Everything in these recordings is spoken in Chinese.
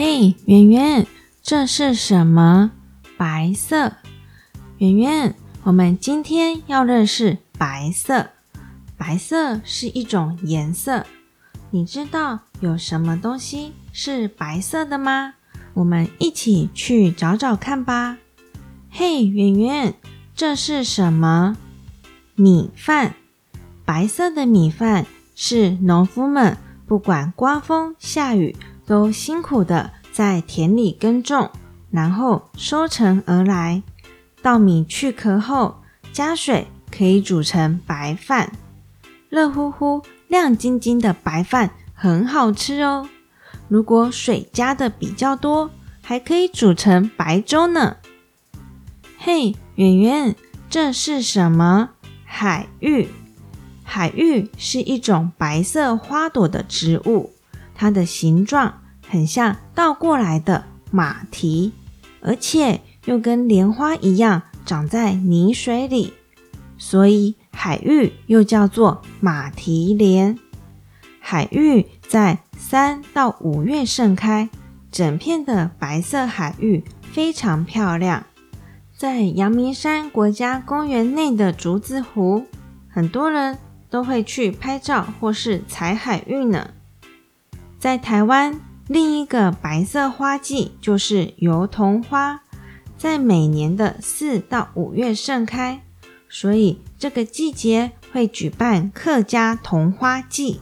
嘿，圆圆，这是什么？白色。圆圆，我们今天要认识白色。白色是一种颜色。你知道有什么东西是白色的吗？我们一起去找找看吧。嘿，圆圆，这是什么？米饭。白色的米饭是农夫们不管刮风下雨，都辛苦的在田里耕种，然后收成而来。稻米去壳后，加水可以煮成白饭，热乎乎、亮晶晶的白饭很好吃哦。如果水加的比较多，还可以煮成白粥呢。嘿，圆圆，这是什么？海芋。海芋是一种白色花朵的植物，它的形状很像倒过来的马蹄，而且。又跟莲花一样长在泥水里，所以海芋又叫做马蹄莲。海芋在三到五月盛开，整片的白色海芋非常漂亮。在阳明山国家公园内的竹子湖，很多人都会去拍照或是采海芋呢。在台湾，另一个白色花季就是油桐花。在每年的四到五月盛开，所以这个季节会举办客家桐花季。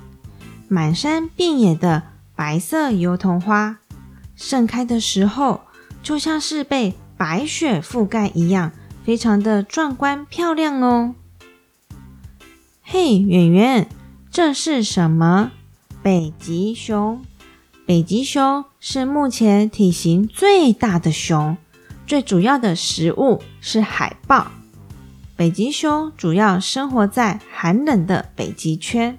满山遍野的白色油桐花盛开的时候，就像是被白雪覆盖一样，非常的壮观漂亮哦。嘿，圆圆，这是什么？北极熊。北极熊是目前体型最大的熊。最主要的食物是海豹。北极熊主要生活在寒冷的北极圈，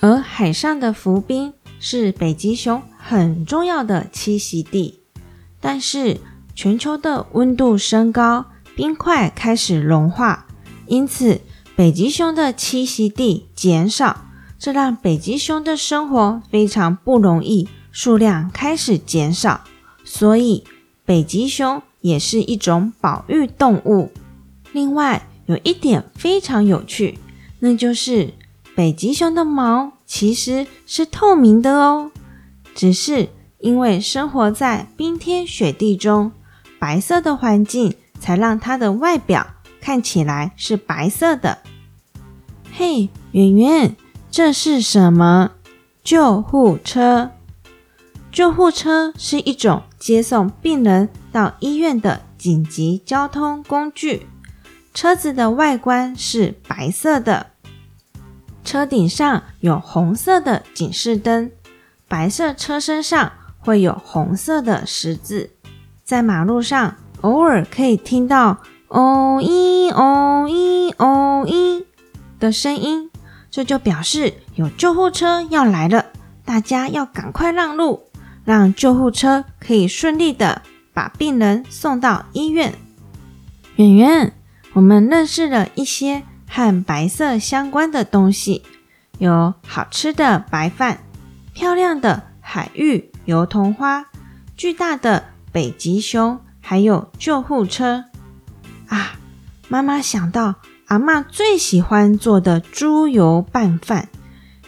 而海上的浮冰是北极熊很重要的栖息地。但是全球的温度升高，冰块开始融化，因此北极熊的栖息地减少，这让北极熊的生活非常不容易，数量开始减少。所以北极熊。也是一种保育动物。另外，有一点非常有趣，那就是北极熊的毛其实是透明的哦。只是因为生活在冰天雪地中，白色的环境才让它的外表看起来是白色的。嘿，圆圆，这是什么？救护车。救护车是一种接送病人到医院的紧急交通工具。车子的外观是白色的，车顶上有红色的警示灯，白色车身上会有红色的十字。在马路上，偶尔可以听到“哦咦哦咦哦咦”的声音，这就表示有救护车要来了，大家要赶快让路。让救护车可以顺利的把病人送到医院。圆圆，我们认识了一些和白色相关的东西，有好吃的白饭、漂亮的海芋、油桐花、巨大的北极熊，还有救护车。啊，妈妈想到阿妈最喜欢做的猪油拌饭，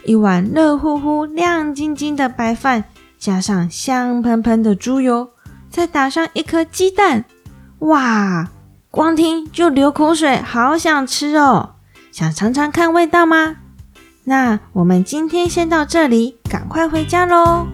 一碗热乎乎、亮晶晶的白饭。加上香喷喷的猪油，再打上一颗鸡蛋，哇！光听就流口水，好想吃哦！想尝尝看味道吗？那我们今天先到这里，赶快回家喽！